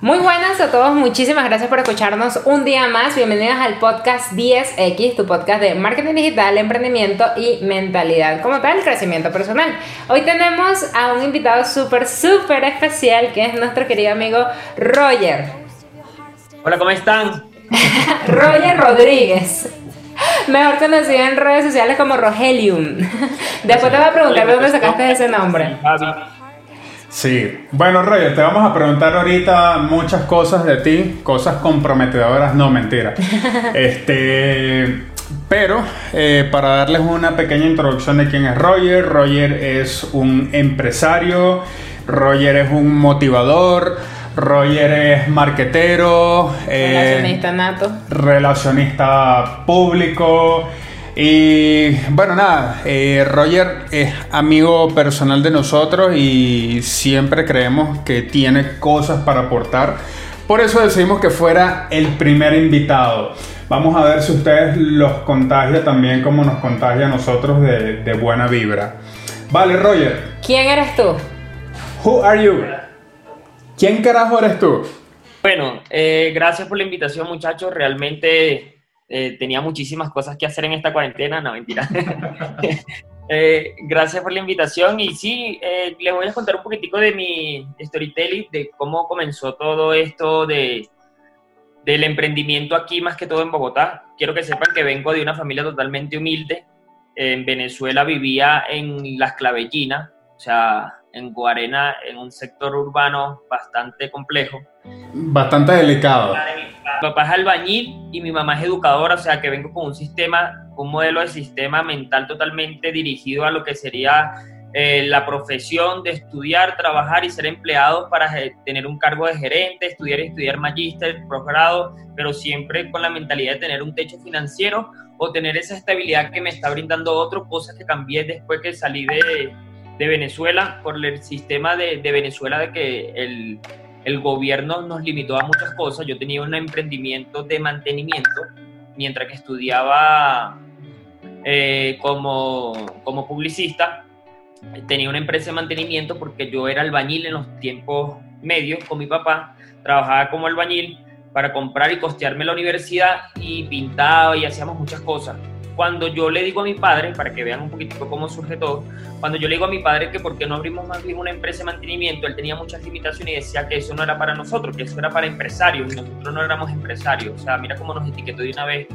Muy buenas a todos, muchísimas gracias por escucharnos un día más. Bienvenidos al podcast 10X, tu podcast de marketing digital, emprendimiento y mentalidad, como tal, crecimiento personal. Hoy tenemos a un invitado súper, súper especial que es nuestro querido amigo Roger. Hola, ¿cómo están? Roger Rodríguez. Mejor conocido en redes sociales como Rogelium. Después te voy a preguntar de dónde sacaste ese nombre. Sí, bueno Roger, te vamos a preguntar ahorita muchas cosas de ti, cosas comprometedoras, no mentira. este, pero eh, para darles una pequeña introducción de quién es Roger, Roger es un empresario, Roger es un motivador, Roger es marquetero, eh, relacionista nato, relacionista público. Y bueno, nada, eh, Roger es amigo personal de nosotros y siempre creemos que tiene cosas para aportar. Por eso decidimos que fuera el primer invitado. Vamos a ver si ustedes los contagia también como nos contagia a nosotros de, buena vibra. Vale, Roger. ¿Quién eres tú? Who are you? ¿Quién carajo eres tú? Bueno, eh, gracias por la invitación muchachos. Realmente eh, tenía muchísimas cosas que hacer en esta cuarentena, no mentira. Eh, gracias por la invitación y sí, eh, les voy a contar un poquitico de mi storytelling, de cómo comenzó todo esto de, del emprendimiento aquí, más que todo en Bogotá. Quiero que sepan que vengo de una familia totalmente humilde. En Venezuela vivía en Las Clavellinas, o sea, en Guarena, en un sector urbano bastante complejo. Bastante delicado. Papá es albañil y mi mamá es educadora, o sea que vengo con un sistema, un modelo de sistema mental totalmente dirigido a lo que sería eh, la profesión de estudiar, trabajar y ser empleado para tener un cargo de gerente, estudiar y estudiar magíster, posgrado, pero siempre con la mentalidad de tener un techo financiero o tener esa estabilidad que me está brindando otro, cosas que cambié después que salí de, de Venezuela por el sistema de, de Venezuela de que el el gobierno nos limitó a muchas cosas. Yo tenía un emprendimiento de mantenimiento mientras que estudiaba eh, como, como publicista. Tenía una empresa de mantenimiento porque yo era albañil en los tiempos medios con mi papá. Trabajaba como albañil para comprar y costearme la universidad y pintaba y hacíamos muchas cosas cuando yo le digo a mi padre, para que vean un poquito cómo surge todo, cuando yo le digo a mi padre que por qué no abrimos más bien una empresa de mantenimiento, él tenía muchas limitaciones y decía que eso no era para nosotros, que eso era para empresarios y nosotros no éramos empresarios. O sea, mira cómo nos etiquetó de una vez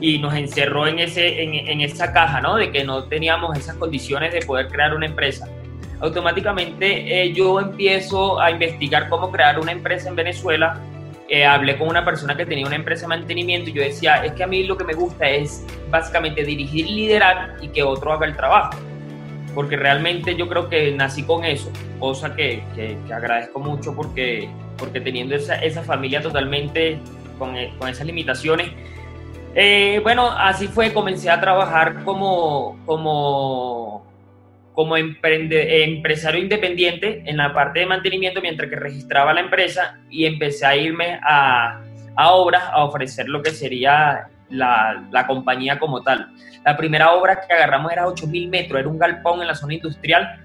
y nos encerró en, ese, en, esa caja, ¿no? De que no teníamos esas condiciones de poder crear una empresa. Automáticamente eh, yo empiezo a investigar cómo crear una empresa en Venezuela eh, hablé con una persona que tenía una empresa de mantenimiento y yo decía, es que a mí lo que me gusta es básicamente dirigir, liderar y que otro haga el trabajo. Porque realmente yo creo que nací con eso, cosa que, que, agradezco mucho porque, porque teniendo esa, esa familia totalmente con, eh, con esas limitaciones, eh, bueno, así fue, comencé a trabajar como, como como empresario independiente en la parte de mantenimiento mientras que registraba la empresa y empecé a irme a, a obras a ofrecer lo que sería la, la, compañía como tal. La primera obra que agarramos era 8.000 metros, era un galpón en la zona industrial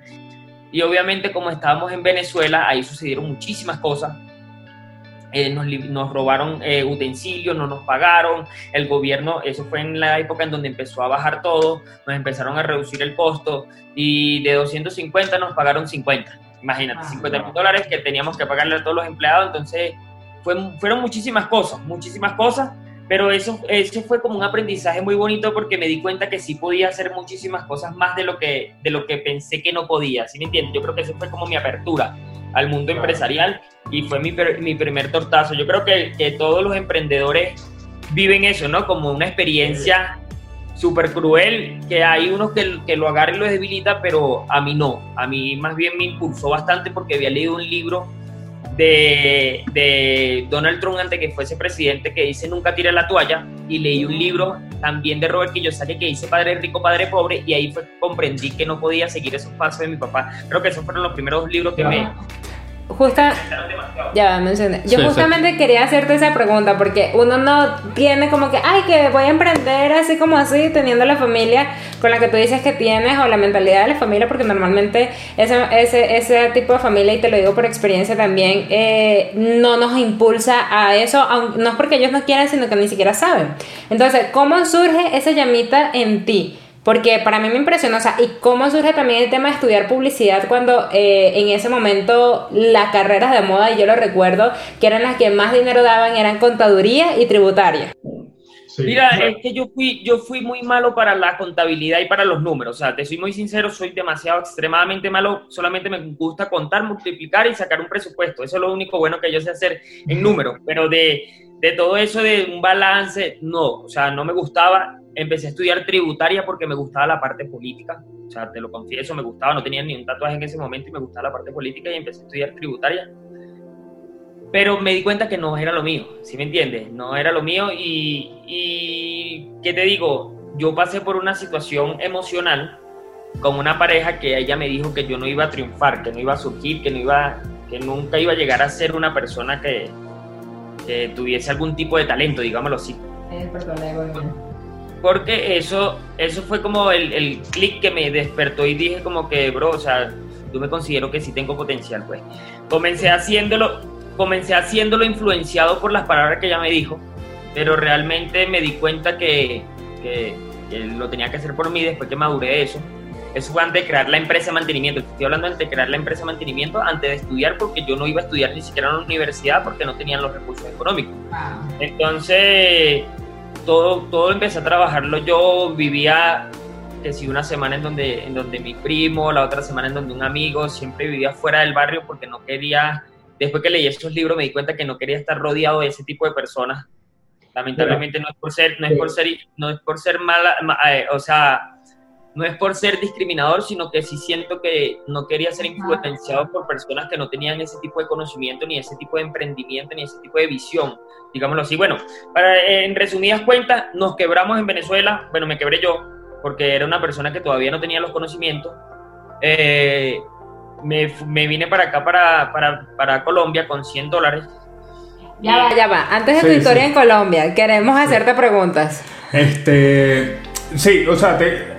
y obviamente como estábamos en Venezuela, ahí sucedieron muchísimas cosas eh, nos, robaron eh, utensilios, no nos pagaron, el gobierno, eso fue en la época en donde empezó a bajar todo, nos empezaron a reducir el costo y de 250 nos pagaron 50, imagínate, 50 ah, mil dólares que teníamos que pagarle a todos los empleados, entonces fue, fueron muchísimas cosas, muchísimas cosas, pero eso, eso fue como un aprendizaje muy bonito porque me di cuenta que sí podía hacer muchísimas cosas más de lo que, de lo que pensé que no podía, ¿sí me entiendes? Yo creo que eso fue como mi apertura al mundo empresarial y fue mi, mi, primer tortazo. Yo creo que, que, todos los emprendedores viven eso, ¿no? Como una experiencia súper cruel, que hay unos que, que lo agarran y lo debilita, pero a mí no. A mí más bien me impulsó bastante porque había leído un libro de, de, Donald Trump antes que fuese presidente que dice nunca tire la toalla y leí un libro también de Robert Kiyosaki que dice padre rico, padre pobre y ahí fue comprendí que no podía seguir esos pasos de mi papá. Creo que esos fueron los primeros libros que me, justa, ya mencioné. Yo justamente quería hacerte esa pregunta porque uno no tiene como que, ay, que voy a emprender así como así, teniendo la familia con la que tú dices que tienes o la mentalidad de la familia, porque normalmente ese, ese, ese tipo de familia, y te lo digo por experiencia también, eh, no nos impulsa a eso, no es porque ellos no quieran, sino que ni siquiera saben. Entonces, ¿cómo surge esa llamita en ti? Porque para mí me impresionó, o sea, y cómo surge también el tema de estudiar publicidad cuando eh, en ese momento las carreras de moda, y yo lo recuerdo, que eran las que más dinero daban, eran contaduría y tributaria. Mira, es que yo fui, yo fui muy malo para la contabilidad y para los números. O sea, te soy muy sincero, soy demasiado, extremadamente malo. Solamente me gusta contar, multiplicar y sacar un presupuesto. Eso es lo único bueno que yo sé hacer en números. Pero de, de todo eso de un balance, no. O sea, no me gustaba empecé a estudiar tributaria porque me gustaba la parte política. O sea, te lo confieso, me gustaba, no tenía ni un tatuaje en ese momento y me gustaba la parte política y empecé a estudiar tributaria. Pero me di cuenta que no era lo mío, ¿sí me entiendes? No era lo mío y, y ¿qué te digo? Yo pasé por una situación emocional con una pareja que ella me dijo que yo no iba a triunfar, que no iba a surgir, que no iba, que nunca iba a llegar a ser una persona que, que tuviese algún tipo de talento, digámoslo así. Eh, perdón, porque eso, eso fue como el, el clic que me despertó y dije como que, bro, o sea, yo me considero que sí tengo potencial, pues. Comencé haciéndolo, comencé haciéndolo influenciado por las palabras que ella me dijo, pero realmente me di cuenta que, que, lo tenía que hacer por mí después que maduré de eso. Eso fue antes de crear la empresa de mantenimiento. Estoy hablando antes de crear la empresa de mantenimiento, antes de estudiar, porque yo no iba a estudiar ni siquiera en la universidad porque no tenían los recursos económicos. Entonces, todo, todo empecé a trabajarlo yo, vivía que si una semana en donde, en donde mi primo, la otra semana en donde un amigo, siempre vivía fuera del barrio porque no quería, después que leí esos libros me di cuenta que no quería estar rodeado de ese tipo de personas. Lamentablemente no es por ser, no es por ser, no es por ser mala, eh, o sea, no es por ser discriminador, sino que sí siento que no quería ser influenciado por personas que no tenían ese tipo de conocimiento, ni ese tipo de emprendimiento, ni ese tipo de visión, digámoslo así. Bueno, para, en resumidas cuentas, nos quebramos en Venezuela, bueno, me quebré yo, porque era una persona que todavía no tenía los conocimientos. Eh, me, me, vine para acá, para, para, para, Colombia, con 100 dólares. Ya va, ya va. Antes de tu historia en Colombia, queremos hacerte preguntas. Este, sí, o sea, te,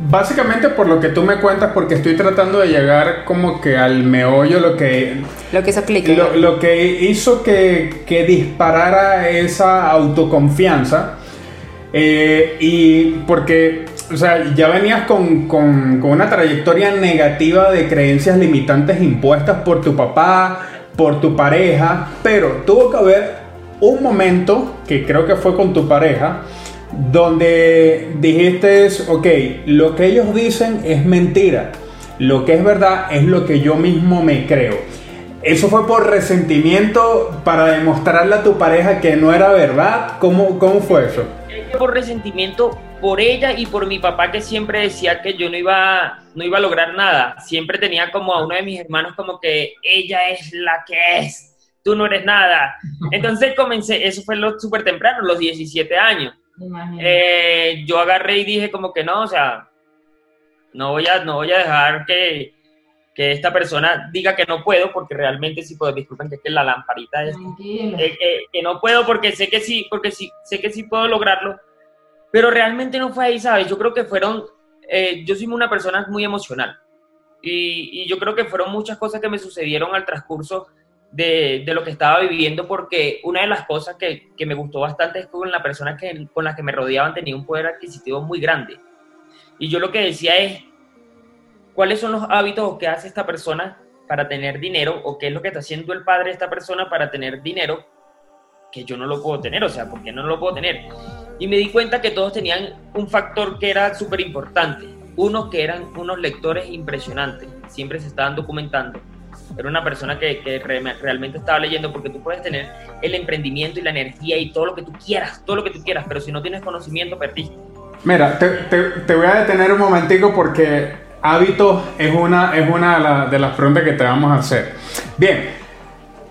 Básicamente por lo que tú me cuentas, porque estoy tratando de llegar como que al meollo, lo que... Lo que hizo clic. Lo, que hizo que, que, disparara esa autoconfianza. Eh, y porque, o sea, ya venías con, con, con una trayectoria negativa de creencias limitantes impuestas por tu papá, por tu pareja, pero tuvo que haber un momento, que creo que fue con tu pareja, donde dijiste, ok, lo que ellos dicen es mentira, lo que es verdad es lo que yo mismo me creo. ¿Eso fue por resentimiento para demostrarle a tu pareja que no era verdad? ¿Cómo, cómo fue eso? Por resentimiento por ella y por mi papá que siempre decía que yo no iba, no iba a lograr nada. Siempre tenía como a uno de mis hermanos como que ella es la que es, tú no eres nada. Entonces comencé, eso fue lo súper temprano, los 17 años. Eh, yo agarré y dije como que no, o sea, no voy a, no voy a dejar que, que esta persona diga que no puedo, porque realmente sí puedo, disculpen que es que la lamparita es, eh, que no puedo porque sé que sí, porque sí, sé que sí puedo lograrlo, pero realmente no fue ahí, ¿sabes? Yo creo que fueron, eh, yo soy una persona muy emocional. Y, y yo creo que fueron muchas cosas que me sucedieron al transcurso de, lo que estaba viviendo porque una de las cosas que, que, me gustó bastante es que con la persona que, con la que me rodeaban tenía un poder adquisitivo muy grande. Y yo lo que decía es, ¿cuáles son los hábitos que hace esta persona para tener dinero o qué es lo que está haciendo el padre de esta persona para tener dinero que yo no lo puedo tener? O sea, ¿por qué no lo puedo tener? Y me di cuenta que todos tenían un factor que era súper importante. Uno, que eran unos lectores impresionantes, siempre se estaban documentando era una persona que, que realmente estaba leyendo, porque tú puedes tener el emprendimiento y la energía y todo lo que tú quieras, todo lo que tú quieras, pero si no tienes conocimiento, perdiste. Mira, te, voy a detener un momentico porque hábitos es una, es una de, las preguntas que te vamos a hacer. Bien,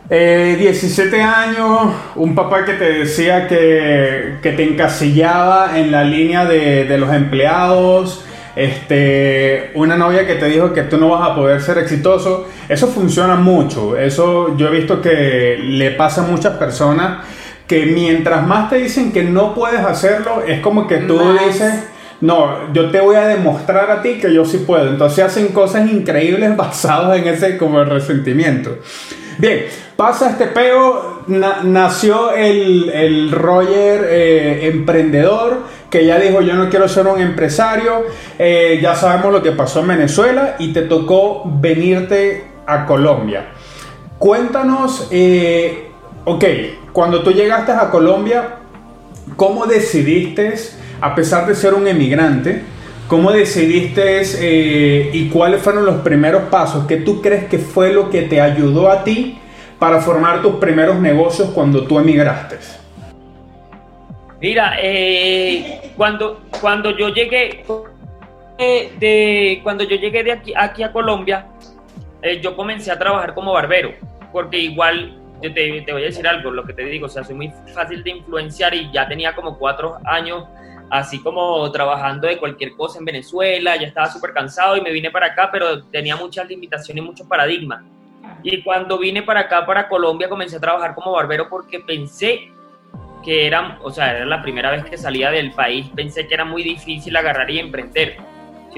17 eh, años, un papá que te decía que, que te encasillaba en la línea de, de los empleados, este, una novia que te dijo que tú no vas a poder ser exitoso, eso funciona mucho. Eso yo he visto que le pasa a muchas personas que mientras más te dicen que no puedes hacerlo, es como que tú dices, no, yo te voy a demostrar a ti que yo sí puedo. Entonces hacen cosas increíbles basadas en ese como resentimiento. Bien, pasa este peo, nació el, Roger eh, emprendedor, que ya dijo yo no quiero ser un empresario, eh, ya sabemos lo que pasó en Venezuela y te tocó venirte a Colombia. Cuéntanos, eh, ok, cuando tú llegaste a Colombia, ¿cómo decidiste, a pesar de ser un emigrante, cómo decidiste eh, y cuáles fueron los primeros pasos que tú crees que fue lo que te ayudó a ti para formar tus primeros negocios cuando tú emigraste? Mira, eh, cuando, cuando yo llegué eh, de, cuando yo llegué de aquí, aquí a Colombia, yo comencé a trabajar como barbero, porque igual te, te, voy a decir algo, lo que te digo, o sea, soy muy fácil de influenciar y ya tenía como cuatro años así como trabajando de cualquier cosa en Venezuela, ya estaba súper cansado y me vine para acá, pero tenía muchas limitaciones y muchos paradigmas. Y cuando vine para acá, para Colombia, comencé a trabajar como barbero porque pensé que era, o sea, era la primera vez que salía del país, pensé que era muy difícil agarrar y emprender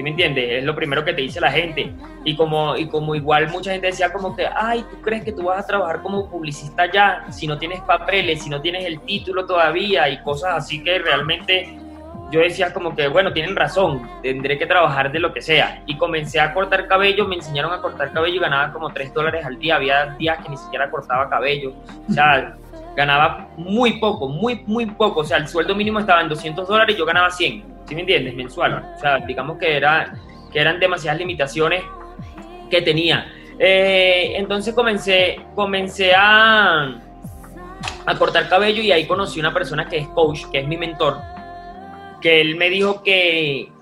¿Sí me entiendes? Es lo primero que te dice la gente. Y como, y como igual mucha gente decía como que, ay, ¿tú crees que tú vas a trabajar como publicista ya si no tienes papeles, si no tienes el título todavía y cosas así que realmente yo decía como que, bueno, tienen razón, tendré que trabajar de lo que sea. Y comencé a cortar cabello, me enseñaron a cortar cabello y ganaba como 3 dólares al día. Había días que ni siquiera cortaba cabello. O sea, ganaba muy poco, muy, muy poco. O sea, el sueldo mínimo estaba en 200 dólares y yo ganaba 100. ¿sí me entiendes? Mensual. O sea, digamos que, era, que eran demasiadas limitaciones que tenía. Eh, entonces comencé, comencé a, a cortar cabello y ahí conocí una persona que es coach, que es mi mentor, que él me dijo que,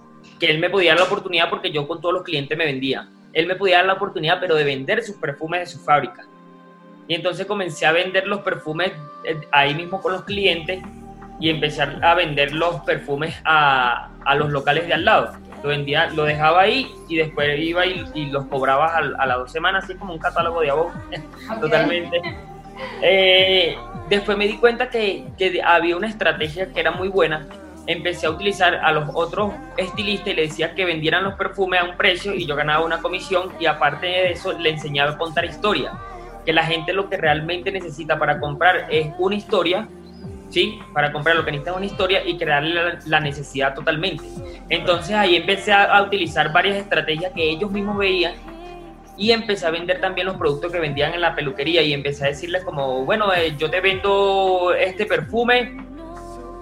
que él me podía dar la oportunidad porque yo con todos los clientes me vendía. Él me podía dar la oportunidad, pero de vender sus perfumes de su fábrica. Y entonces comencé a vender los perfumes eh, ahí mismo con los clientes y empezar a vender los perfumes a, a, los locales de al lado. Lo, vendía, lo dejaba ahí y después iba y, los cobraba a, las dos semanas, así como un catálogo de abogados, totalmente. Eh, después me di cuenta que, que, había una estrategia que era muy buena. Empecé a utilizar a los otros estilistas y le decía que vendieran los perfumes a un precio y yo ganaba una comisión y aparte de eso le enseñaba a contar historia. Que la gente lo que realmente necesita para comprar es una historia ¿sí? Para comprar lo que necesita una historia y crearle la, necesidad totalmente. Entonces ahí empecé a, utilizar varias estrategias que ellos mismos veían y empecé a vender también los productos que vendían en la peluquería y empecé a decirles como, bueno, eh, yo te vendo este perfume.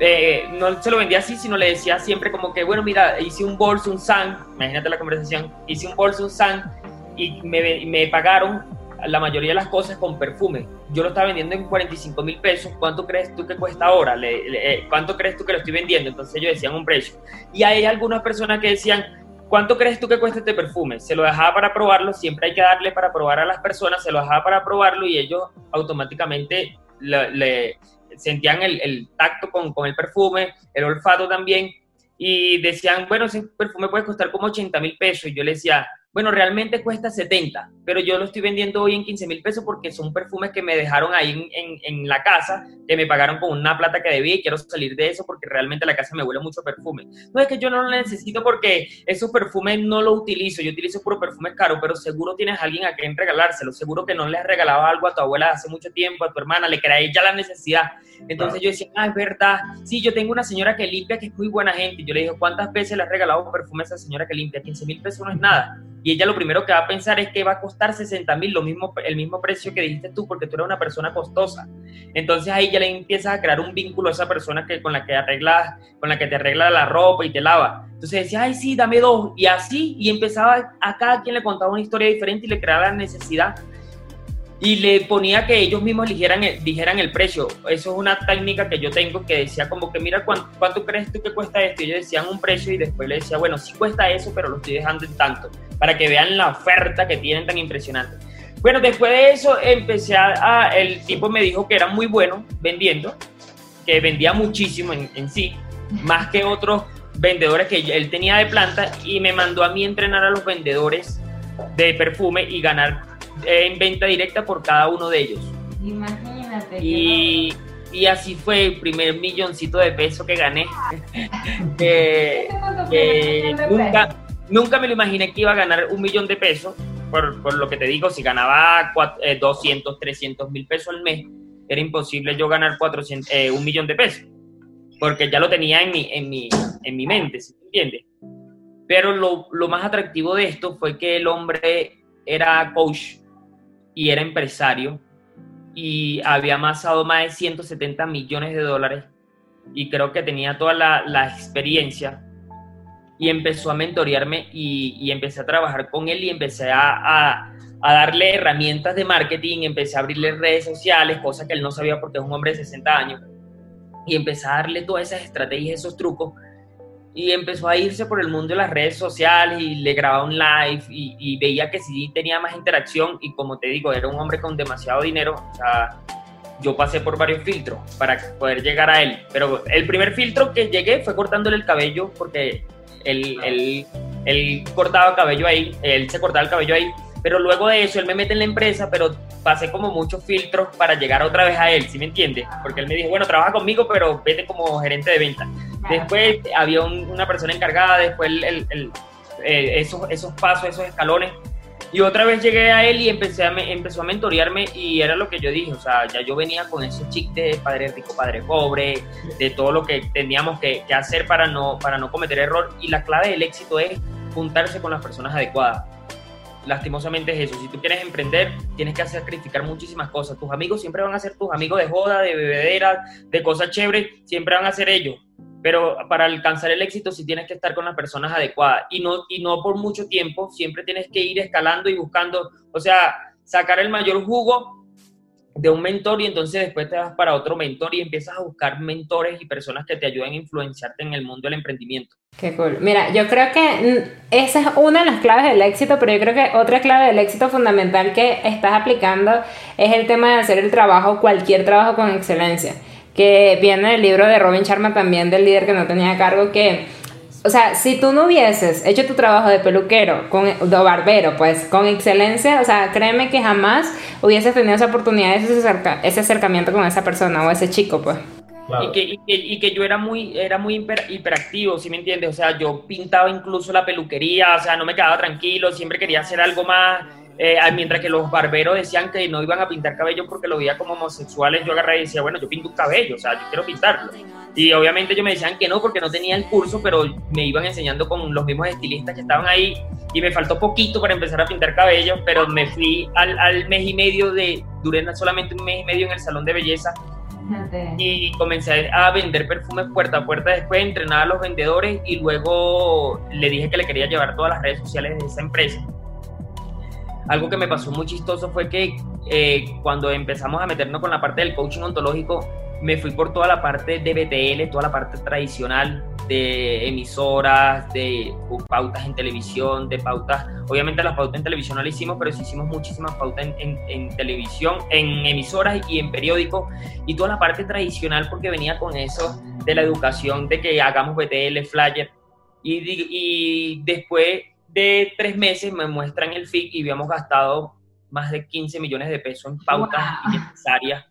Eh, no se lo vendía así, sino le decía siempre como que, bueno, mira, hice un bolso, un san, imagínate la conversación, hice un bolso, un san y me, me pagaron la mayoría de las cosas con perfume. Yo lo estaba vendiendo en 45 mil pesos. ¿Cuánto crees tú que cuesta ahora? Eh, ¿Cuánto crees tú que lo estoy vendiendo? Entonces ellos decían un precio. Y hay algunas personas que decían, ¿cuánto crees tú que cuesta este perfume? Se lo dejaba para probarlo. Siempre hay que darle para probar a las personas. Se lo dejaba para probarlo y ellos automáticamente le, sentían el, tacto con, con el perfume, el olfato también. Y decían, bueno, ese perfume puede costar como 80 mil pesos. Y yo le decía, bueno, realmente cuesta 70, pero yo lo estoy vendiendo hoy en 15 mil pesos porque son perfumes que me dejaron ahí en, en, la casa, que me pagaron con una plata que debía y quiero salir de eso porque realmente la casa me huele mucho perfume. No es que yo no lo necesito porque esos perfumes no los utilizo, yo utilizo puro perfumes caros, pero seguro tienes alguien a quien regalárselo, seguro que no le has regalado algo a tu abuela hace mucho tiempo, a tu hermana, le creáis ya la necesidad. Entonces yo decía, ah, es verdad, sí, yo tengo una señora que limpia que es muy buena gente. Yo le dije, ¿cuántas veces le has regalado perfume a esa señora que limpia? 15 mil pesos no es nada y ella lo primero que va a pensar es que va a costar 60 mil, mismo, el mismo precio que dijiste tú, porque tú eres una persona costosa. Entonces ahí ya le empiezas a crear un vínculo a esa persona que, con, la que arreglas, con la que te arregla la ropa y te lava. Entonces decía, ay, sí, dame dos. Y así, y empezaba a cada quien le contaba una historia diferente y le creaba la necesidad y le ponía que ellos mismos dijeran el precio. Eso es una técnica que yo tengo que decía como que mira cuánto, crees tú que cuesta esto. Y ellos decían un precio y después le decía, bueno, sí cuesta eso, pero lo estoy dejando en tanto, para que vean la oferta que tienen tan impresionante. Bueno, después de eso empecé a, el tipo me dijo que era muy bueno vendiendo, que vendía muchísimo en, en sí, más que otros vendedores que él tenía de planta y me mandó a mí entrenar a los vendedores de perfume y ganar en venta directa por cada uno de ellos. Imagínate. Y, y así fue el primer milloncito de pesos que gané. que, que nunca, nunca me lo imaginé que iba a ganar un millón de pesos. Por, por lo que te digo, si ganaba cuat- eh, 200, 300 mil pesos al mes, era imposible yo ganar 400, eh, un millón de pesos. Porque ya lo tenía en mi, en mi, en mi mente, ¿sí me entiendes? Pero lo, lo más atractivo de esto fue que el hombre era coach y era empresario y había amasado más de 170 millones de dólares y creo que tenía toda la, la experiencia y empezó a mentorearme y, y empecé a trabajar con él y empecé a, a- a darle herramientas de marketing, empecé a abrirle redes sociales, cosa que él no sabía porque es un hombre de 60 años, y empecé a darle todas esas estrategias, esos trucos, y empezó a irse por el mundo de las redes sociales y le grababa un live y, veía que sí tenía más interacción y como te digo, era un hombre con demasiado dinero, o sea, yo pasé por varios filtros para poder llegar a él, pero el primer filtro que llegué fue cortándole el cabello porque él, él, él cortaba cabello ahí, él se cortaba el cabello ahí, pero luego de eso él me mete en la empresa, pero pasé como muchos filtros para llegar otra vez a él, ¿sí me entiendes? Porque él me dijo, bueno, trabaja conmigo, pero vete como gerente de venta. Después había un- una persona encargada, después el- el- el- eh, esos, esos pasos, esos escalones. Y otra vez llegué a él y empecé a me- empezó a mentorearme y era lo que yo dije, o sea, ya yo venía con esos chics de padre rico, padre pobre, de todo lo que teníamos que, que hacer para no, para no cometer error. Y la clave del éxito es juntarse con las personas adecuadas. Lastimosamente es eso, si tú quieres emprender, tienes que sacrificar muchísimas cosas. Tus amigos siempre van a ser tus amigos de joda, de bebedera, de cosas chéveres, siempre van a ser ellos. Pero para alcanzar el éxito sí tienes que estar con las personas adecuadas. Y no, y no por mucho tiempo, siempre tienes que ir escalando y buscando, o sea, sacar el mayor jugo de un mentor y entonces después te vas para otro mentor y empiezas a buscar mentores y personas que te ayuden a influenciarte en el mundo del emprendimiento. Qué cool. Mira, yo creo que mm, esa es una de las claves del éxito, pero yo creo que otra clave del éxito fundamental que estás aplicando es el tema de hacer el trabajo, cualquier trabajo con excelencia. Que viene del libro de Robin Sharma también, del líder que no tenía cargo, que, o sea, si tú no hubieses hecho tu trabajo de peluquero, con, de barbero, pues con excelencia, o sea, créeme que jamás hubieses tenido esa oportunidad, ese, acerca- ese acercamiento con esa persona o ese chico, pues. Claro. Y, que, y, que, y que yo era muy, era muy hiper- hiperactivo, ¿sí me entiendes? O sea, yo pintaba incluso la peluquería, o sea, no me quedaba tranquilo, siempre quería hacer algo más. Eh, mientras que los barberos decían que no iban a pintar cabello porque lo veía como homosexuales, yo agarré y decía, bueno, yo pinto un cabello, o sea, yo quiero pintarlo. Y obviamente ellos me decían que no porque no tenía el curso, pero me iban enseñando con los mismos estilistas que estaban ahí y me faltó poquito para empezar a pintar cabello, pero me fui al, al mes y medio de, duré solamente un mes y medio en el salón de belleza y comencé a vender perfumes puerta a puerta. Después entrenaba a los vendedores y luego le dije que le quería llevar todas las redes sociales de esa empresa. Algo que me pasó muy chistoso fue que eh, cuando empezamos a meternos con la parte del coaching ontológico, me fui por toda la parte de BTL, toda la parte tradicional de emisoras, de pautas en televisión, de pautas. Obviamente las pautas en televisión no las hicimos, pero sí hicimos muchísimas pautas en, televisión, en emisoras y en periódicos, y toda la parte tradicional porque venía con eso de la educación, de que hagamos BTL, flyer, y después de tres meses me muestran el FIC y habíamos gastado más de 15 millones de pesos en pautas Wow. innecesarias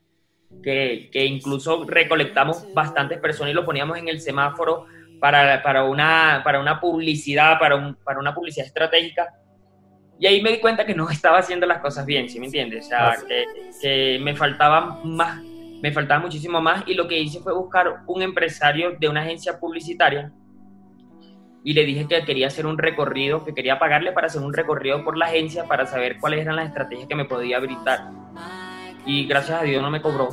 que, que incluso recolectamos bastantes personas y lo poníamos en el semáforo para, para, una, para una publicidad, para, un- para una publicidad estratégica. Y ahí me di cuenta que no estaba haciendo las cosas bien, ¿sí me entiendes? O sea, que, que me faltaba más, me faltaba muchísimo más y lo que hice fue buscar un empresario de una agencia publicitaria y le dije que quería hacer un recorrido, que quería pagarle para hacer un recorrido por la agencia para saber cuáles eran las estrategias que me podía brindar. Y gracias a Dios no me cobró,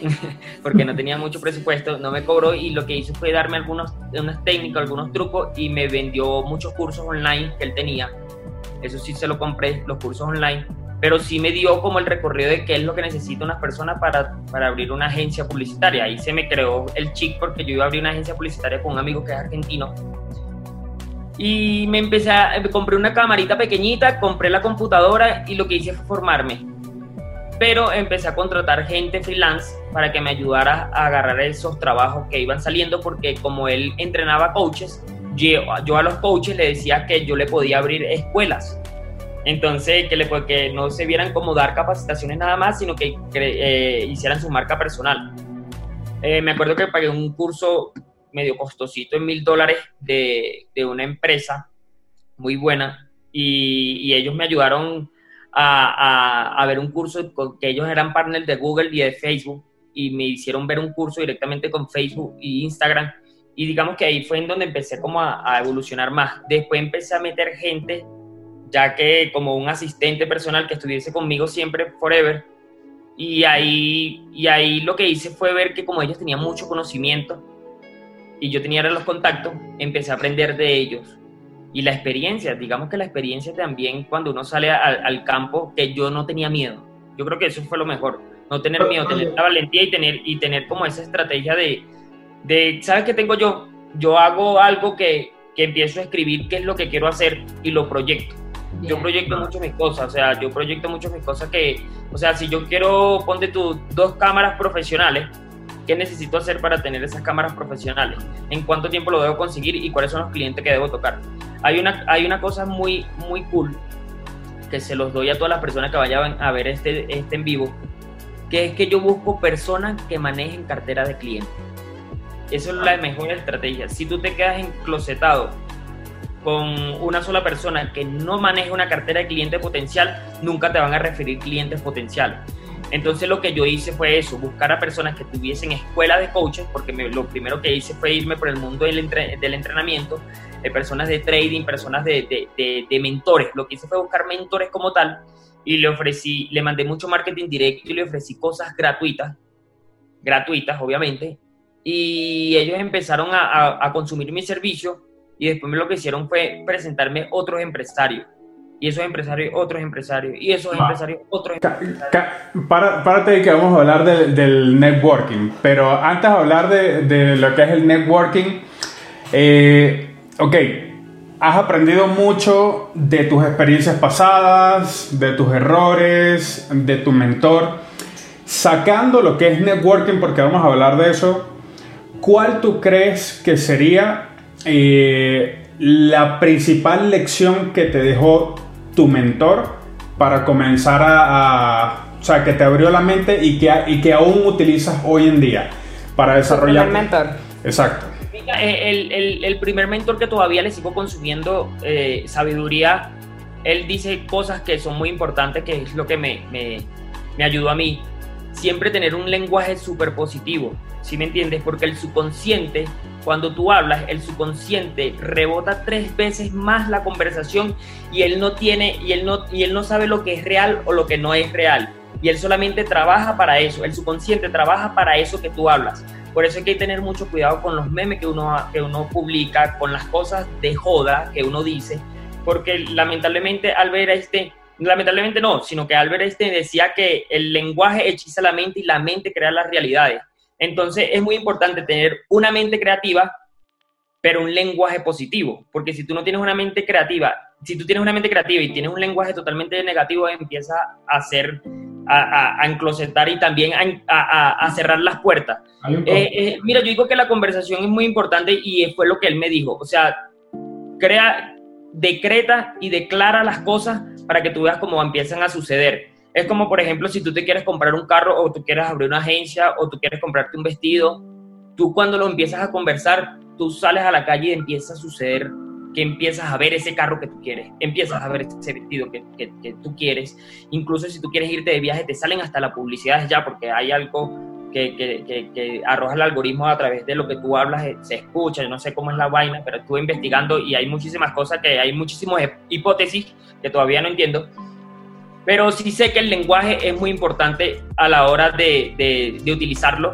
porque no tenía mucho presupuesto, no me cobró y lo que hizo fue darme algunos, unas técnicas, algunos trucos y me vendió muchos cursos online que él tenía. Eso sí se lo compré, los cursos online, pero sí me dio como el recorrido de qué es lo que necesita una persona para, para abrir una agencia publicitaria. Ahí se me creó el chic porque yo iba a abrir una agencia publicitaria con un amigo que es argentino y me empecé a, me compré una camarita pequeñita, compré la computadora y lo que hice fue formarme. pero empecé a contratar gente freelance para que me ayudara a agarrar esos trabajos que iban saliendo porque como él entrenaba coaches, yo, a los coaches le decía que yo le podía abrir escuelas. Entonces, que, le, que no se vieran como dar capacitaciones nada más, sino que, eh, hicieran su marca personal. Eh, me acuerdo que pagué un curso medio costosito en mil dólares de, de, una empresa muy buena y, ellos me ayudaron a, a, ver un curso que ellos eran partners de Google y de Facebook y me hicieron ver un curso directamente con Facebook y Instagram y digamos que ahí fue en donde empecé como a, evolucionar más. Después empecé a meter gente, ya que como un asistente personal que estuviese conmigo siempre, forever. Y ahí, y ahí lo que hice fue ver que como ellos tenían mucho conocimiento y yo tenía los contactos, empecé a aprender de ellos. Y la experiencia, digamos que la experiencia también cuando uno sale al, al campo, que yo no tenía miedo. Yo creo que eso fue lo mejor. No tener miedo, tener la valentía y tener, y tener como esa estrategia de, de, ¿sabes qué tengo yo? Yo hago algo que, que empiezo a escribir qué es lo que quiero hacer y lo proyecto. Yo proyecto mucho mis cosas, o sea, yo proyecto mucho mis cosas que, o sea, si yo quiero, ponte tú, dos cámaras profesionales, ¿qué necesito hacer para tener esas cámaras profesionales? ¿En cuánto tiempo lo debo conseguir y cuáles son los clientes que debo tocar? Hay una, hay una cosa muy, muy cool que se los doy a todas las personas que vayan a ver este, este en vivo, que es que yo busco personas que manejen cartera de clientes. Eso es la mejor estrategia. Si tú te quedas enclosetado con una sola persona que no maneja una cartera de cliente potencial, nunca te van a referir clientes potenciales. Entonces lo que yo hice fue eso, buscar a personas que tuviesen escuela de coaches, porque lo primero que hice fue irme por el mundo del, entrenamiento, de personas de trading, personas de, mentores. Lo que hice fue buscar mentores como tal y le ofrecí, le mandé mucho marketing directo y le ofrecí cosas gratuitas, gratuitas obviamente, y ellos empezaron a, consumir mi servicio y después lo que hicieron fue presentarme otros empresarios. Y esos empresarios, otros empresarios, y esos empresarios, otros empresarios. Para, párate que vamos a hablar del networking, pero antes de hablar de, lo que es el networking, eh, ok, has aprendido mucho de tus experiencias pasadas, de tus errores, de tu mentor. Sacando lo que es networking, porque vamos a hablar de eso, ¿cuál tú crees que sería eh, la principal lección que te dejó tu mentor para comenzar a, o sea, que te abrió la mente y que, y que aún utilizas hoy en día para desarrollar? El mentor. Exacto. El, el, el, primer mentor que todavía le sigo consumiendo eh, sabiduría, él dice cosas que son muy importantes, que es lo que me, me, me ayudó a mí. Siempre tener un lenguaje súper positivo ¿sí me entiendes? Porque el subconsciente, cuando tú hablas, el subconsciente rebota tres veces más la conversación y él no tiene, y él no, y él no sabe lo que es real o lo que no es real. Y él solamente trabaja para eso, el subconsciente trabaja para eso que tú hablas. Por eso hay que tener mucho cuidado con los memes que uno, que uno publica, con las cosas de joda que uno dice, porque lamentablemente Albert Einstein, lamentablemente no, sino que Albert Einstein decía que el lenguaje hechiza la mente y la mente crea las realidades. Entonces es muy importante tener una mente creativa, pero un lenguaje positivo, porque si tú no tienes una mente creativa, si tú tienes una mente creativa y tienes un lenguaje totalmente negativo, empieza a hacer, a, a, enclosetar y también a, cerrar las puertas. Eh, eh, mira, yo digo que la conversación es muy importante y fue lo que él me dijo, o sea, crea, decreta y declara las cosas para que tú veas cómo empiezan a suceder. Es como, por ejemplo, si tú te quieres comprar un carro o tú quieres abrir una agencia o tú quieres comprarte un vestido, tú cuando lo empiezas a conversar, tú sales a la calle y empieza a suceder que empiezas a ver ese carro que tú quieres, empiezas a ver ese vestido que, que, tú quieres. Incluso si tú quieres irte de viaje, te salen hasta la publicidad ya porque hay algo que, que, arroja el algoritmo a través de lo que tú hablas, eh, se escucha, yo no sé cómo es la vaina, pero estuve investigando y hay muchísimas cosas que hay muchísimas hipótesis que todavía no entiendo pero sí sé que el lenguaje es muy importante a la hora de, de, utilizarlo.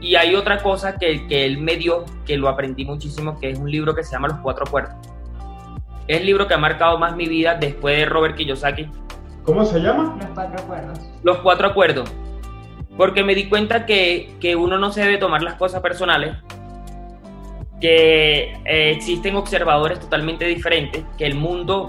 Y hay otra cosa que, que, él me dio, que lo aprendí muchísimo, que es un libro que se llama Los Cuatro Acuerdos. Es el libro que ha marcado más mi vida después de Robert Kiyosaki. ¿Cómo se llama? Los Cuatro Acuerdos. Los Cuatro Acuerdos. Porque me di cuenta que, que uno no se debe tomar las cosas personales, que eh, existen observadores totalmente diferentes, que el mundo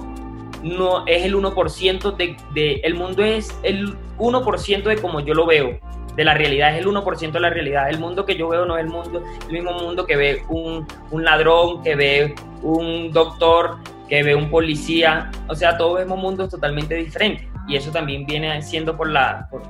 no es el 1% de, de, el mundo es el 1% de como yo lo veo, de la realidad, es el 1% de la realidad. El mundo que yo veo no es el mundo, el mismo mundo que ve un, un ladrón, que ve un doctor, que ve un policía, o sea, todos vemos mundos totalmente diferentes y eso también viene siendo por la, por,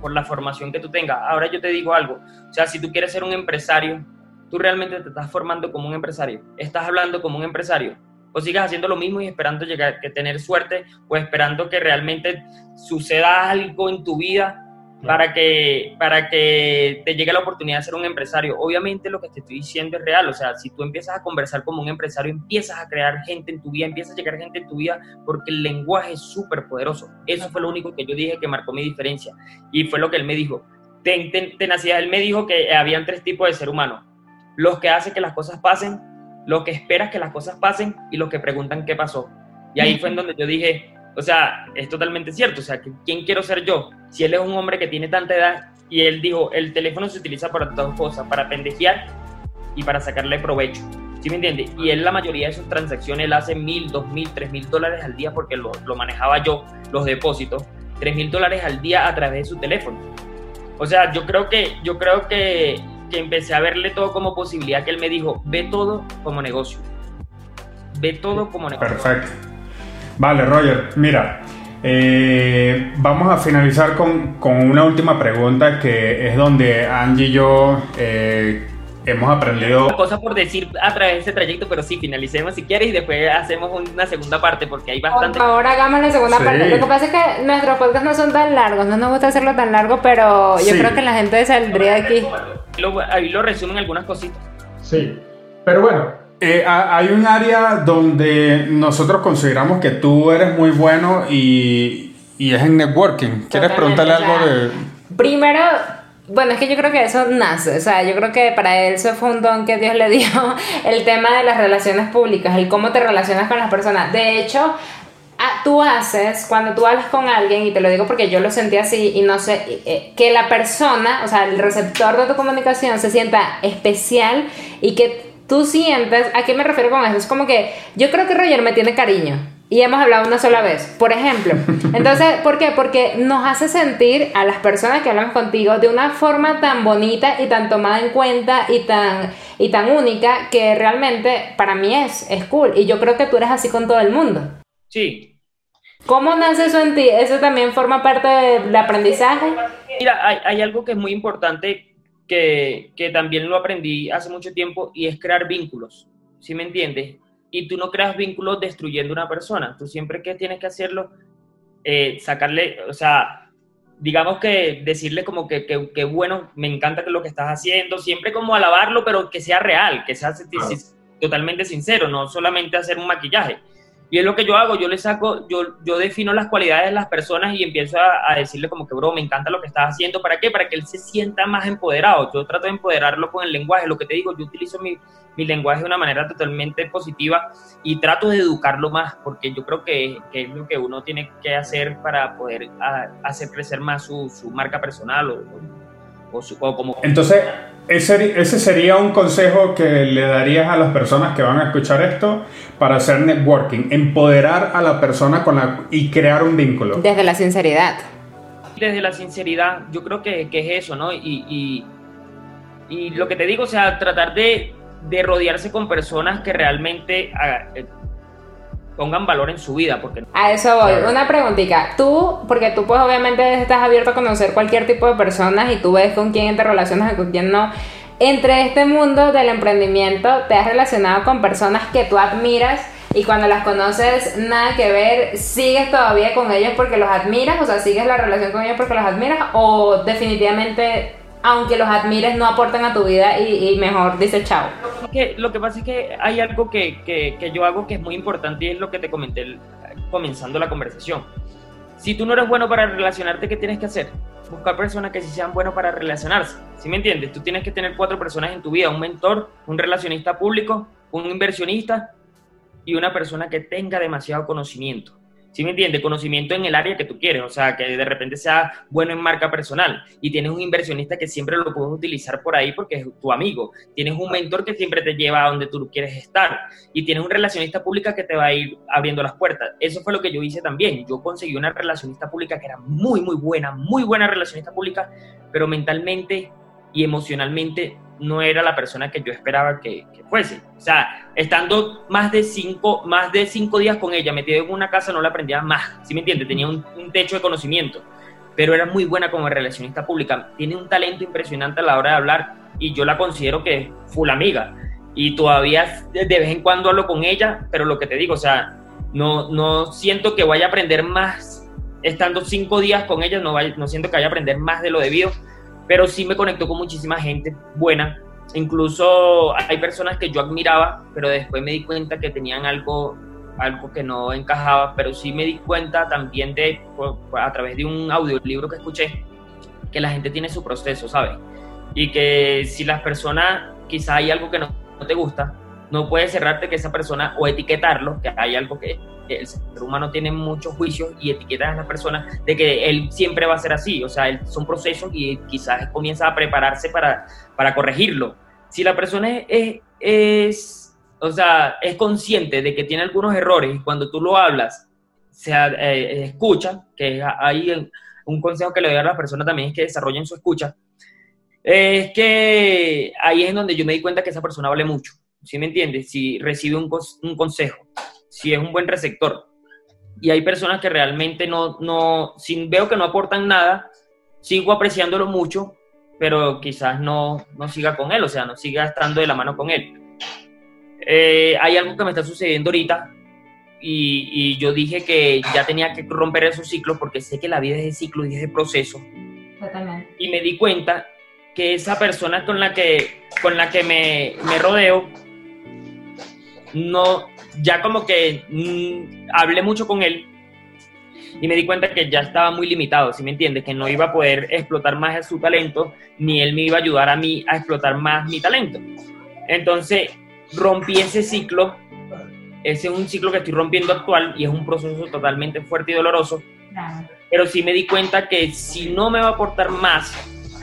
por, la formación que tú tengas. Ahora yo te digo algo, o sea, si tú quieres ser un empresario, tú realmente te estás formando como un empresario, estás hablando como un empresario, o sigas haciendo lo mismo y esperando llegar, que tener suerte o esperando que realmente suceda algo en tu vida para que, para que te llegue la oportunidad de ser un empresario. Obviamente lo que te estoy diciendo es real, o sea, si tú empiezas a conversar como un empresario, empiezas a crear gente en tu vida, empiezas a llegar gente en tu vida porque el lenguaje es súper poderoso. Eso fue lo único que yo dije que marcó mi diferencia y fue lo que él me dijo. Ten, ten, tenacidad, él me dijo que habían tres tipos de ser humano. Los que hacen que las cosas pasen, los que esperas que las cosas pasen y los que preguntan qué pasó. Y ahí fue en donde yo dije, o sea, es totalmente cierto. O sea, ¿quién quiero ser yo? Si él es un hombre que tiene tanta edad y él dijo, el teléfono se utiliza para dos cosas, para pendejear y para sacarle provecho. ¿Sí me entiende? Y él la mayoría de sus transacciones, él hace mil, dos mil, tres mil dólares al día porque lo, lo manejaba yo, los depósitos, tres mil dólares al día a través de su teléfono. O sea, yo creo que, yo creo que, que empecé a verle todo como posibilidad que él me dijo, ve todo como negocio. Ve todo como negocio. Perfecto. Vale, Roger, mira, eh, vamos a finalizar con, con, una última pregunta que es donde Angie y yo eh, hemos aprendido... Una cosa por decir a través de este trayecto, pero sí, finalicemos si quieres y después hacemos una segunda parte porque hay bastante... Por favor, hagamos la segunda sí. parte. Lo que pasa es que nuestros podcasts no son tan largos, no nos gusta hacerlo tan largo, pero yo sí. creo que la gente saldría de aquí. Lo, ahí lo resumen algunas cositas. Sí, pero bueno, eh, hay un área donde nosotros consideramos que tú eres muy bueno y, y es en networking. ¿Quieres Totalmente, preguntarle o sea, algo de...? Primero, bueno, es que yo creo que eso nace, o sea, yo creo que para él eso fue un don que Dios le dio, el tema de las relaciones públicas, el cómo te relacionas con las personas. De hecho, tú haces, cuando tú hablas con alguien, y te lo digo porque yo lo sentí así, y no sé, eh, que la persona, o sea, el receptor de tu comunicación se sienta especial y que tú sientes, ¿a qué me refiero con eso? Es como que yo creo que Roger me tiene cariño y hemos hablado una sola vez, por ejemplo. Entonces, ¿por qué? Porque nos hace sentir a las personas que hablamos contigo de una forma tan bonita y tan tomada en cuenta y tan, y tan única que realmente para mí es, es cool. Y yo creo que tú eres así con todo el mundo. Sí. ¿Cómo nace eso en ti? ¿Eso también forma parte del aprendizaje? Mira, hay, hay algo que es muy importante que, que, también lo aprendí hace mucho tiempo y es crear vínculos, ¿sí me entiendes? Y tú no creas vínculos destruyendo una persona, tú siempre que tienes que hacerlo, eh, sacarle, o sea, digamos que decirle como que, que, que, bueno, me encanta lo que estás haciendo, siempre como alabarlo, pero que sea real, que sea totalmente sincero, no solamente hacer un maquillaje. Y es lo que yo hago, yo le saco, yo, yo defino las cualidades de las personas y empiezo a, a, decirle como que, bro, me encanta lo que estás haciendo. ¿Para qué? Para que él se sienta más empoderado. Yo trato de empoderarlo con el lenguaje. Lo que te digo, yo utilizo mi, mi lenguaje de una manera totalmente positiva y trato de educarlo más, porque yo creo que, que es lo que uno tiene que hacer para poder hacer crecer más su, su marca personal o, o, su, como... Entonces, ese, ese sería un consejo que le darías a las personas que van a escuchar esto para hacer networking, empoderar a la persona con la, y crear un vínculo. Desde la sinceridad. Desde la sinceridad, yo creo que, que es eso, ¿no? Y, y, y, lo que te digo, o sea, tratar de, de rodearse con personas que realmente uh, pongan valor en su vida. Porque... A eso voy. Una preguntita. Tú, porque tú pues obviamente estás abierto a conocer cualquier tipo de personas y tú ves con quién te relacionas y con quién no. Entre este mundo del emprendimiento, ¿te has relacionado con personas que tú admiras? Y cuando las conoces, nada que ver, ¿sigues todavía con ellos porque los admiras? O sea, ¿sigues la relación con ellos porque los admiras? ¿O definitivamente aunque los admires, no aportan a tu vida y, y mejor dice chao. Que, lo que pasa es que hay algo que, que, que, yo hago que es muy importante y es lo que te comenté comenzando la conversación. Si tú no eres bueno para relacionarte, ¿qué tienes que hacer? Buscar personas que sí sean buenos para relacionarse. ¿Sí me entiendes? Tú tienes que tener cuatro personas en tu vida, un mentor, un relacionista público, un inversionista y una persona que tenga demasiado conocimiento. ¿Sí me entiendes? Conocimiento en el área que tú quieres, o sea, que de repente sea bueno en marca personal y tienes un inversionista que siempre lo puedes utilizar por ahí porque es tu amigo. Tienes un mentor que siempre te lleva a donde tú quieres estar y tienes un relacionista pública que te va a ir abriendo las puertas. Eso fue lo que yo hice también. Yo conseguí una relacionista pública que era muy, muy buena, muy buena relacionista pública, pero mentalmente y emocionalmente no era la persona que yo esperaba que, fuese. O sea, estando más de, cinco, más de cinco días con ella, metido en una casa, no la aprendía más. ¿Sí me entiendes? Tenía un, techo de conocimiento, pero era muy buena como relacionista pública. Tiene un talento impresionante a la hora de hablar y yo la considero que es full amiga. Y todavía de vez en cuando hablo con ella, pero lo que te digo, o sea, no, no siento que vaya a aprender más estando cinco días con ella, no, no siento que vaya a aprender más de lo debido pero sí me conectó con muchísima gente buena. Incluso hay personas que yo admiraba, pero después me di cuenta que tenían algo, algo que no encajaba, pero sí me di cuenta también de, a través de un audiolibro que escuché, que la gente tiene su proceso, ¿sabes? Y que si las personas, quizá hay algo que no, no te gusta, no puedes cerrarte que esa persona o etiquetarlo, que hay algo que el ser humano tiene muchos juicios y etiquetas a la persona de que él siempre va a ser así, o sea, son procesos y quizás comienza a prepararse para, para corregirlo. Si la persona es, es, o sea, es consciente de que tiene algunos errores y cuando tú lo hablas, se eh, escucha, que hay un consejo que le doy a las personas también es que desarrollen su escucha, es que ahí es donde yo me di cuenta que esa persona vale mucho, ¿sí me entiendes? Si recibe un consejo si es un buen receptor. Y hay personas que realmente no, no, si veo que no aportan nada, sigo apreciándolo mucho, pero quizás no, no siga con él, o sea, no siga estando de la mano con él. Eh, hay algo que me está sucediendo ahorita y, y, yo dije que ya tenía que romper esos ciclos porque sé que la vida es de ciclo y es de proceso. Y me di cuenta que esa persona con la que, con la que me, me rodeo no, ya como que mm, hablé mucho con él y me di cuenta que ya estaba muy limitado, ¿sí me entiendes? Que no iba a poder explotar más su talento, ni él me iba a ayudar a mí a explotar más mi talento. Entonces, rompí ese ciclo, ese es un ciclo que estoy rompiendo actual y es un proceso totalmente fuerte y doloroso, pero sí me di cuenta que si no me va a aportar más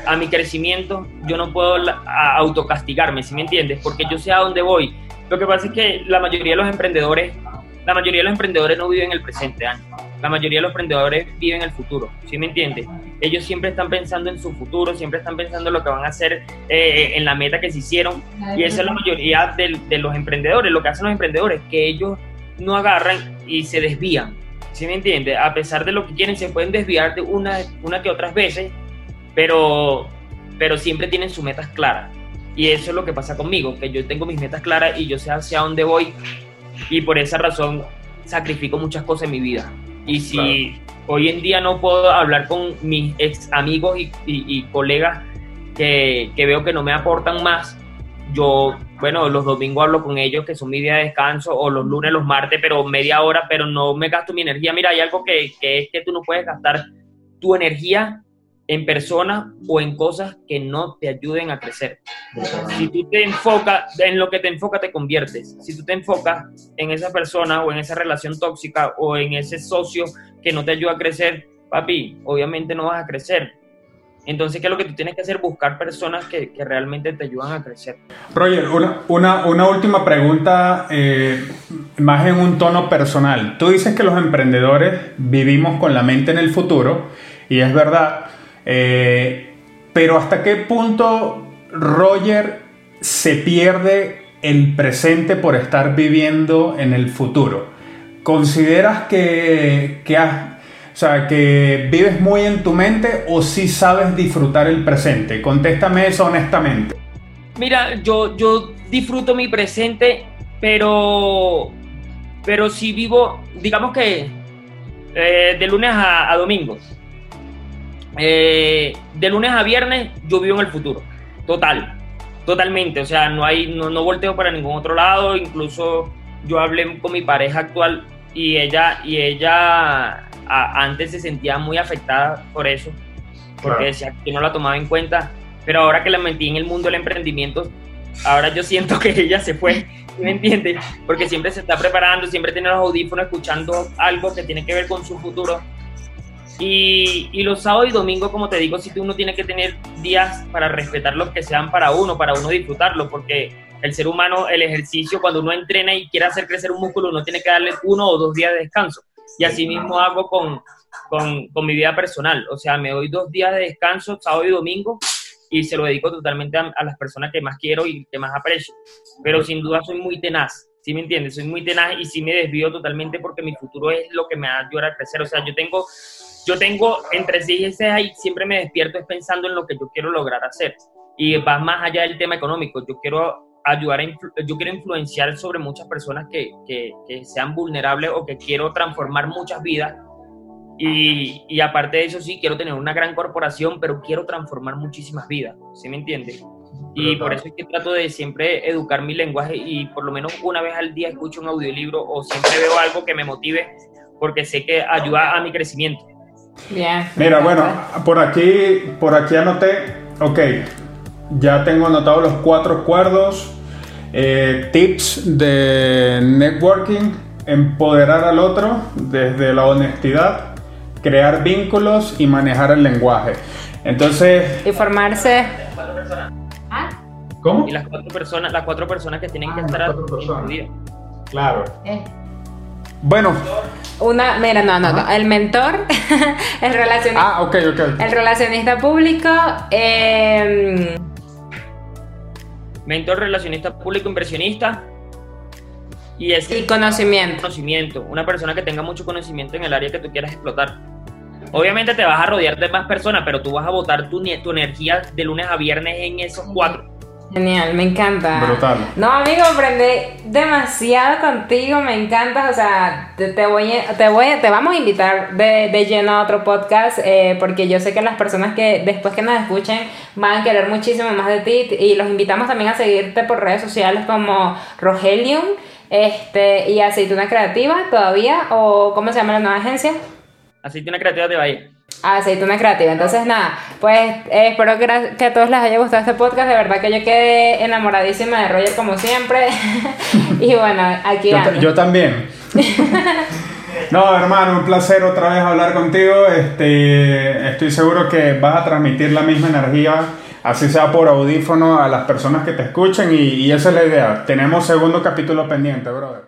a mi crecimiento, yo no puedo autocastigarme, ¿sí me entiendes? Porque yo sé a dónde voy lo que pasa es que la mayoría de los emprendedores, la mayoría de los emprendedores no viven el presente año. La mayoría de los emprendedores viven el futuro, ¿sí me entiendes? Ellos siempre están pensando en su futuro, siempre están pensando en lo que van a hacer, eh, en la meta que se hicieron. Y esa es la mayoría de, de los emprendedores, lo que hacen los emprendedores, que ellos no agarran y se desvían. ¿Sí me entiendes? A pesar de lo que quieren, se pueden desviar de una, una que otras veces, pero, pero siempre tienen sus metas claras. Y eso es lo que pasa conmigo, que yo tengo mis metas claras y yo sé hacia dónde voy y por esa razón sacrifico muchas cosas en mi vida. Y si hoy en día no puedo hablar con mis ex amigos y, colegas que, que, veo que no me aportan más, yo, bueno, los domingos hablo con ellos, que son mi día de descanso, o los lunes, los martes, pero media hora, pero no me gasto mi energía. Mira, hay algo que, que es que tú no puedes gastar tu energía en personas o en cosas que no te ayuden a crecer. Si tú te enfocas, en lo que te enfoca te conviertes. Si tú te enfocas en esa persona o en esa relación tóxica o en ese socio que no te ayuda a crecer, papi, obviamente no vas a crecer. Entonces, ¿qué es lo que tú tienes que hacer? Buscar personas que, que realmente te ayudan a crecer. Roger, una, una, una última pregunta, eh, más en un tono personal. Tú dices que los emprendedores vivimos con la mente en el futuro, y es verdad, eh, pero hasta qué punto Roger se pierde el presente por estar viviendo en el futuro. ¿Consideras que, o sea, que vives muy en tu mente o si sí sabes disfrutar el presente? Contéstame eso honestamente. Mira, yo, yo disfruto mi presente, pero, pero si vivo, digamos que eh, de lunes a, a domingo eh, de lunes a viernes yo vivo en el futuro, total, totalmente, o sea, no hay, no, no volteo para ningún otro lado, incluso yo hablé con mi pareja actual y ella, y ella antes se sentía muy afectada por eso, porque decía que no la tomaba en cuenta, pero ahora que la metí en el mundo del emprendimiento, ahora yo siento que ella se fue, ¿me entiendes? Porque siempre se está preparando, siempre tiene los audífonos escuchando algo que tiene que ver con su futuro. Y, los sábados y domingos, como te digo, sí que uno tiene que tener días para respetar los que sean para uno, para uno disfrutarlo, porque el ser humano, el ejercicio, cuando uno entrena y quiere hacer crecer un músculo, uno tiene que darle uno o dos días de descanso. Y así mismo hago con, con, mi vida personal. O sea, me doy dos días de descanso, sábado y domingo, y se lo dedico totalmente a, las personas que más quiero y que más aprecio. Pero sin duda soy muy tenaz, ¿sí me entiendes? Soy muy tenaz y sí me desvío totalmente porque mi futuro es lo que me va a ayudar a crecer. O sea, yo tengo, yo tengo entre sí y seis y siempre me despierto es pensando en lo que yo quiero lograr hacer. Y va más allá del tema económico. Yo quiero ayudar a yo quiero influenciar sobre muchas personas que, que, que, sean vulnerables o que quiero transformar muchas vidas. Y, y, aparte de eso, sí, quiero tener una gran corporación, pero quiero transformar muchísimas vidas, ¿sí me entiendes? Y por eso es que trato de siempre educar mi lenguaje y por lo menos una vez al día escucho un audiolibro o siempre veo algo que me motive porque sé que ayuda a mi crecimiento. Yeah. Mira, bueno, por aquí, por aquí anoté, ok, ya tengo anotado los cuatro acuerdos, eh, tips de networking, empoderar al otro desde la honestidad, crear vínculos y manejar el lenguaje. Entonces... Y formarse... ¿Cómo? Y las cuatro personas, las cuatro personas que tienen que Ah, estar cuatro personas. incluidas. Claro. Eh, Bueno. Una, mira, no, no, no. El mentor, el relacionista, Ah, ok, ok. el relacionista público, eh, Mentor, relacionista público, inversionista. Y ese y conocimiento. conocimiento, una persona que tenga mucho conocimiento en el área que tú quieras explotar. Obviamente te vas a rodear de más personas, pero tú vas a botar tu, tu energía de lunes a viernes en esos cuatro. Genial, me encanta. Brutal. No, amigo, aprendí demasiado contigo, me encanta. O sea, te, te voy, te voy, te vamos a invitar de, de lleno a otro podcast, eh, porque yo sé que las personas que después que nos escuchen van a querer muchísimo más de ti y los invitamos también a seguirte por redes sociales como Rogelium, este y Aceituna Creativa todavía o cómo se llama la nueva agencia. Tiene creativa de Bahía. Aceituna Creativa. Entonces, nada, pues eh, espero que, que a todos les haya gustado este podcast. De verdad que yo quedé enamoradísima de Roger como siempre. y bueno, aquí Yo, yo también. No, hermano, un placer otra vez hablar contigo. Este, estoy seguro que vas a transmitir la misma energía, así sea por audífono, a las personas que te escuchen y, y esa es la idea. Tenemos segundo capítulo pendiente, brother.